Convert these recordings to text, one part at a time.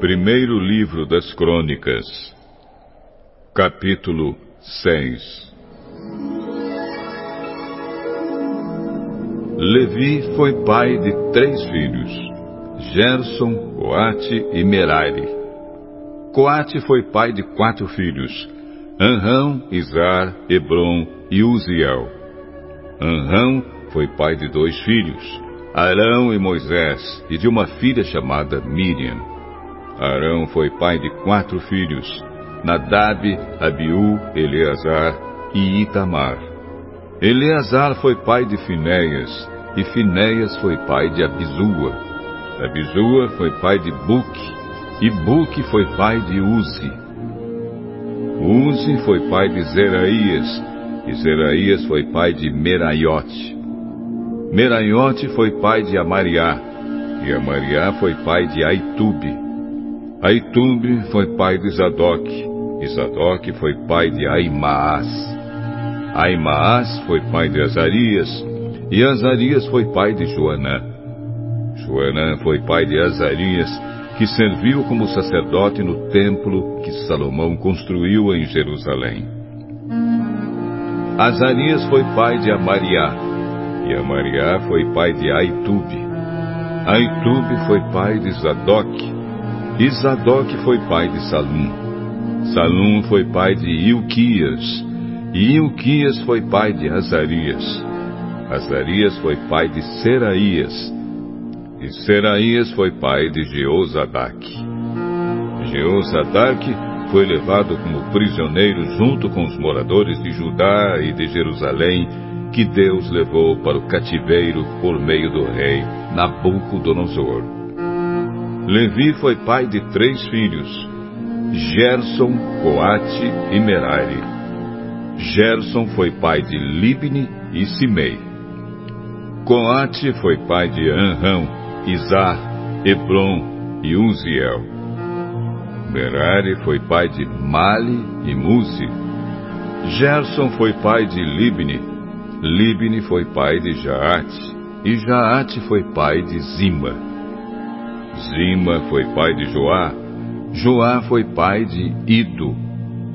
Primeiro Livro das Crônicas, capítulo 6 Levi foi pai de três filhos, Gerson, Coate e Merari. Coate foi pai de quatro filhos, Anrão, Izar, Hebron e Uziel. Anrão foi pai de dois filhos, Arão e Moisés, e de uma filha chamada Miriam. Arão foi pai de quatro filhos, Nadab, Abiú, Eleazar e Itamar. Eleazar foi pai de Finéias, e Finéias foi pai de Abizua. Abizua foi pai de Buque, e Buque foi pai de Uzi. Uzi foi pai de Zeraías, e Zeraías foi pai de Meraiote. Meraiote foi pai de Amariá, e Amariá foi pai de Aitube. Aitube foi pai de Zadok, e Zadok foi pai de Aimaas. Aimaas foi pai de Azarias, e Azarias foi pai de Joanã. Joanã foi pai de Azarias, que serviu como sacerdote no templo que Salomão construiu em Jerusalém. Azarias foi pai de Amariá, e Amariá foi pai de Aitube. Aitube foi pai de Zadok. E Zadok foi pai de Salum. Salum foi pai de Ilquias. E Ilquias foi pai de Azarias. Azarias foi pai de Seraías. E Seraías foi pai de Jeozadak. Jeozadak foi levado como prisioneiro junto com os moradores de Judá e de Jerusalém que Deus levou para o cativeiro por meio do rei Nabucodonosor. Levi foi pai de três filhos, Gerson, Coate e Merari. Gerson foi pai de Libni e Simei. Coate foi pai de Anrão, Izar, Hebron e Uziel. Merari foi pai de Mali e Muzi. Gerson foi pai de Libni, Libni foi pai de Jaate, e Jaate foi pai de Zima. Zima foi pai de Joá, Joá foi pai de Ido,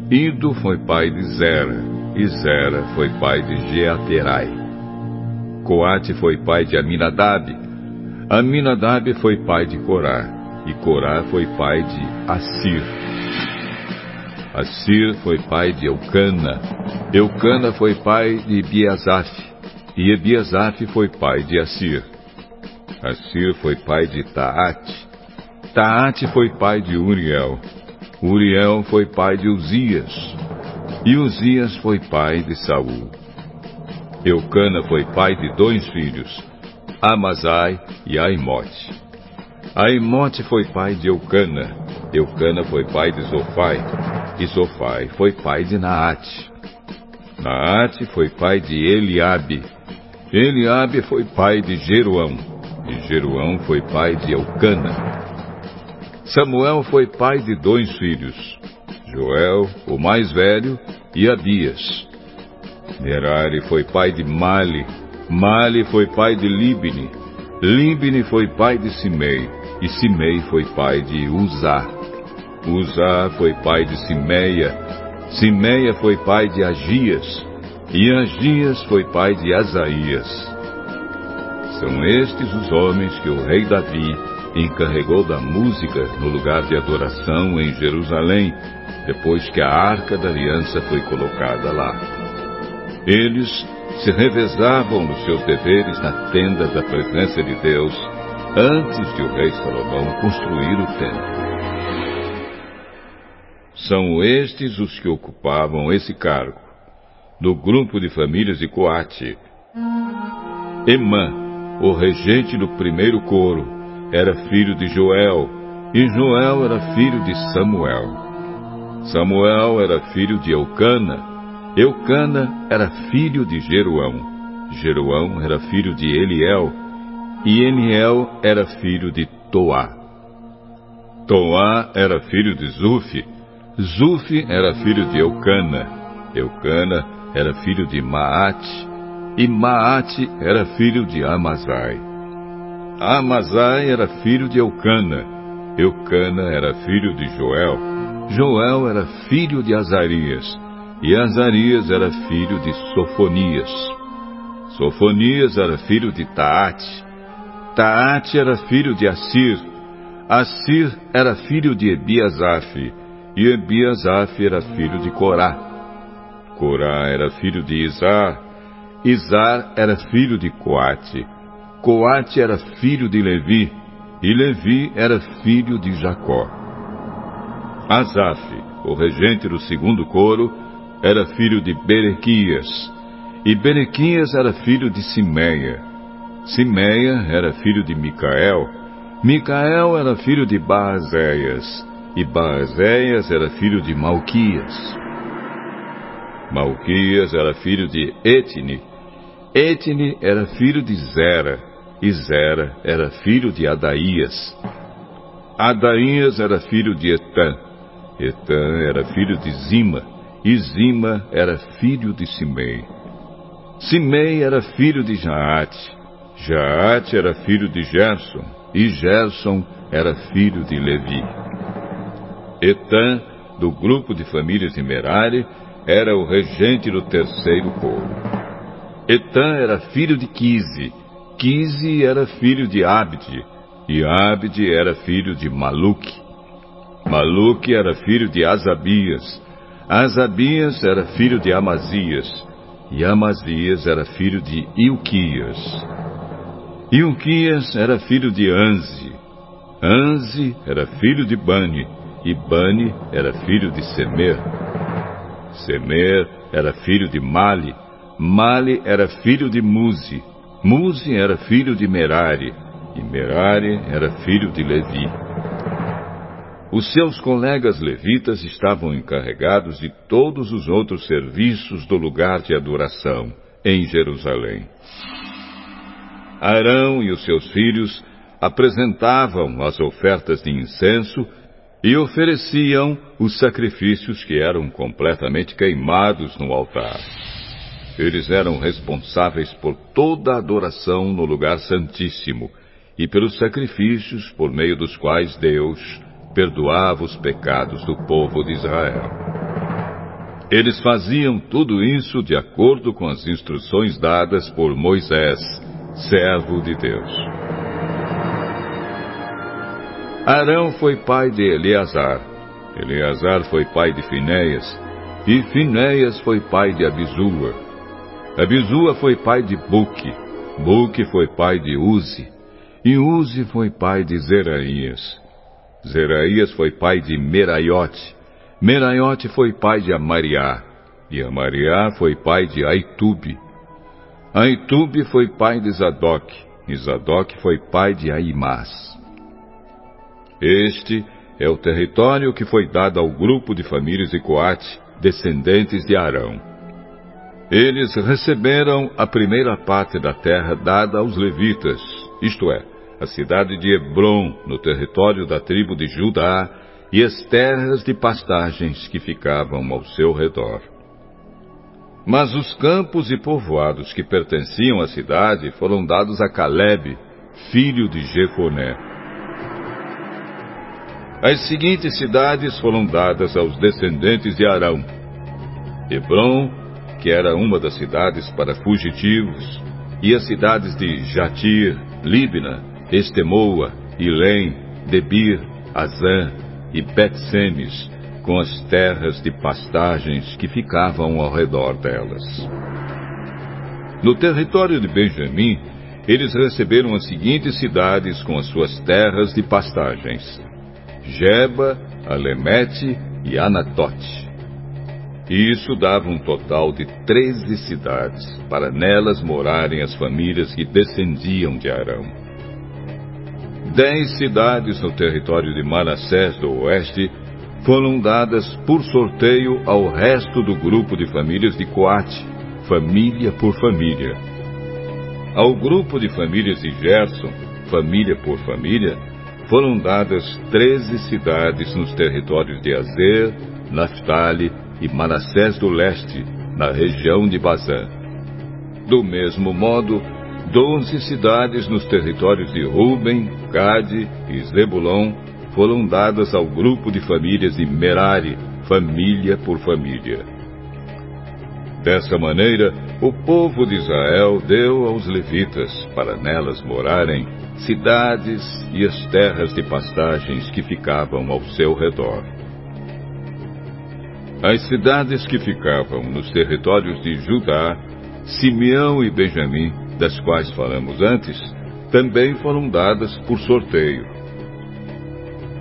Ido foi pai de Zera, e Zera foi pai de Jeaterai. Coate foi pai de Aminadab, Aminadab foi pai de Corá, e Corá foi pai de Assir. Assir foi pai de Eucana, Eucana foi pai de Ebiasaf, e Ebiasaf foi pai de Assir. Assir foi pai de Taate, Taate foi pai de Uriel, Uriel foi pai de Uzias, e Uzias foi pai de Saul. Eucana foi pai de dois filhos, Amazai e Aimote. Aimote foi pai de Eucana, Eucana foi pai de Zofai, e Zofai foi pai de Naate. Naate foi pai de Eliabe. Eliabe foi pai de Jeruão. E Jeruão foi pai de Eucana. Samuel foi pai de dois filhos, Joel, o mais velho, e Abias. Merari foi pai de Mali. Mali foi pai de Libni. Libni foi pai de Simei. E Simei foi pai de Uzá. Uzá foi pai de Simeia, Simeia foi pai de Agias, e Agias foi pai de Asaías. São estes os homens que o rei Davi encarregou da música no lugar de adoração em Jerusalém, depois que a arca da aliança foi colocada lá. Eles se revezavam nos seus deveres na tenda da presença de Deus, antes de o rei Salomão construir o templo. São estes os que ocupavam esse cargo, no grupo de famílias de Coate. Emã, o regente do primeiro coro, era filho de Joel, e Joel era filho de Samuel. Samuel era filho de Eucana, Eucana era filho de Jeruão, Jeruão era filho de Eliel, e Eliel era filho de Toá. Toá era filho de Zufi, Zufi era filho de Eucana, Eucana era filho de Maate, e Maate era filho de Amazai. Amazai era filho de Eucana, Eucana era filho de Joel, Joel era filho de Azarias, e Azarias era filho de Sofonias. Sofonias era filho de Taate, Taate era filho de Assir, Assir era filho de Ebiasaf, e Ebiasaf era filho de Corá. Corá era filho de Izar, Izar era filho de Coate, Coate era filho de Levi, e Levi era filho de Jacó. Asaf, o regente do segundo coro, era filho de Berequias, e Berequias era filho de Simeia. Simeia era filho de Micael, Micael era filho de Baazéias, e Baazéias era filho de Malquias. Malquias era filho de Etne, Etne era filho de Zera, e Zera era filho de Adaías. Adaías era filho de Etã. Etã era filho de Zima. E Zima era filho de Simei. Simei era filho de Jaate. Jaate era filho de Gerson. E Gerson era filho de Levi. Etã, do grupo de famílias de Merari, era o regente do terceiro povo. Etã era filho de Quise, Quise era filho de Abde, e Abde era filho de Maluque. Maluque era filho de Azabias, Azabias era filho de Amazias, e Amazias era filho de Ilquias. Ilquias era filho de Anze, Anze era filho de Bani, e Bani era filho de Semer. Semer era filho de Mali, Mali era filho de Muzi, Muzi era filho de Merari, e Merari era filho de Levi. Os seus colegas levitas estavam encarregados de todos os outros serviços do lugar de adoração, em Jerusalém. Arão e os seus filhos apresentavam as ofertas de incenso e ofereciam os sacrifícios que eram completamente queimados no altar. Eles eram responsáveis por toda a adoração no lugar santíssimo e pelos sacrifícios por meio dos quais Deus perdoava os pecados do povo de Israel. Eles faziam tudo isso de acordo com as instruções dadas por Moisés, servo de Deus. Arão foi pai de Eleazar, Eleazar foi pai de Finéias, e Finéias foi pai de Abisua, Abisua foi pai de Buque, Buque foi pai de Uzi, e Uzi foi pai de Zeraías. Zeraías foi pai de Meraiote, Meraiote foi pai de Amariá, e Amariá foi pai de Aitube. Aitube foi pai de Zadok, e Zadok foi pai de Aimás. Este é o território que foi dado ao grupo de famílias de Coate, descendentes de Arão. Eles receberam a primeira parte da terra dada aos levitas, isto é, a cidade de Hebron, no território da tribo de Judá, e as terras de pastagens que ficavam ao seu redor. Mas os campos e povoados que pertenciam à cidade foram dados a Caleb, filho de Jefoné. As seguintes cidades foram dadas aos descendentes de Arão: Hebron, que era uma das cidades para fugitivos, e as cidades de Jatir, Líbina, Estemoa, Ilém, Debir, Azã e Bet-Semes, com as terras de pastagens que ficavam ao redor delas. No território de Benjamim, eles receberam as seguintes cidades com as suas terras de pastagens: Geba, Alemete e Anatote. E isso dava um total de treze cidades, para nelas morarem as famílias que descendiam de Arão. Dez cidades no território de Manassés do Oeste foram dadas por sorteio ao resto do grupo de famílias de Coate, família por família. Ao grupo de famílias de Gerson, família por família, foram dadas treze cidades nos territórios de Azer, Naphtali e Manassés do Leste, na região de Bazã. Do mesmo modo, doze cidades nos territórios de Ruben, Gade e Zebulon foram dadas ao grupo de famílias de Merari, família por família. Dessa maneira, o povo de Israel deu aos levitas, para nelas morarem, cidades e as terras de pastagens que ficavam ao seu redor. As cidades que ficavam nos territórios de Judá, Simeão e Benjamim, das quais falamos antes, também foram dadas por sorteio.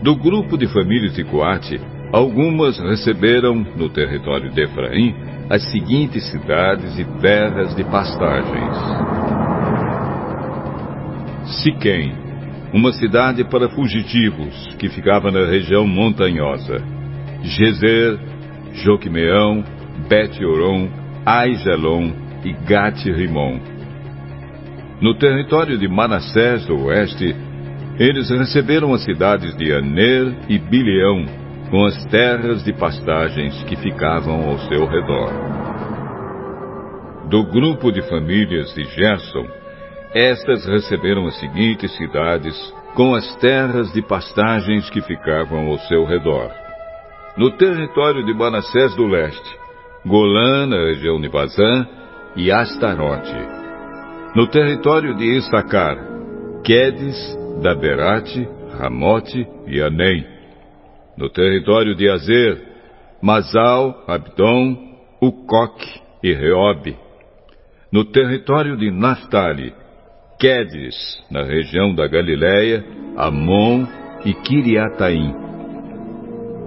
Do grupo de famílias de Coate, algumas receberam, no território de Efraim, as seguintes cidades e terras de pastagens: Siquém, uma cidade para fugitivos que ficava na região montanhosa. Gezer, Joquimeão, Bet-Oron, Aijalon e Gat-Rimon. No território de Manassés do oeste, eles receberam as cidades de Aner e Bileão, com as terras de pastagens que ficavam ao seu redor. Do grupo de famílias de Gerson, estas receberam as seguintes cidades, com as terras de pastagens que ficavam ao seu redor. No território de Manassés do leste, Golã, na região de Bazã, e Astarote. No território de Issacar, Quedes, Daberate, Ramote e Anem. No território de Azer, Masal, Abdon, Ucoque e Reob. No território de Naphtali, Quedes, na região da Galiléia, Amon e Kiriataim.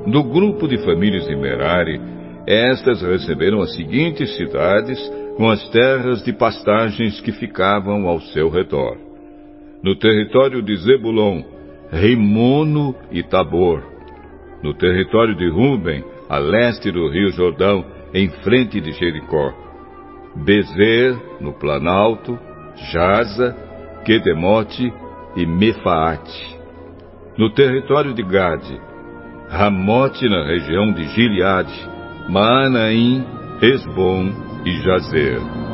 Do grupo de famílias de Merari, estas receberam as seguintes cidades com as terras de pastagens que ficavam ao seu redor. No território de Zebulon, Rimono e Tabor. No território de Ruben, a leste do rio Jordão, em frente de Jericó. Bezer, no Planalto, Jaza, Quedemote e Mefaate. No território de Gade, Ramote na região de Gileade, Maanaim, Esbom e Jazer.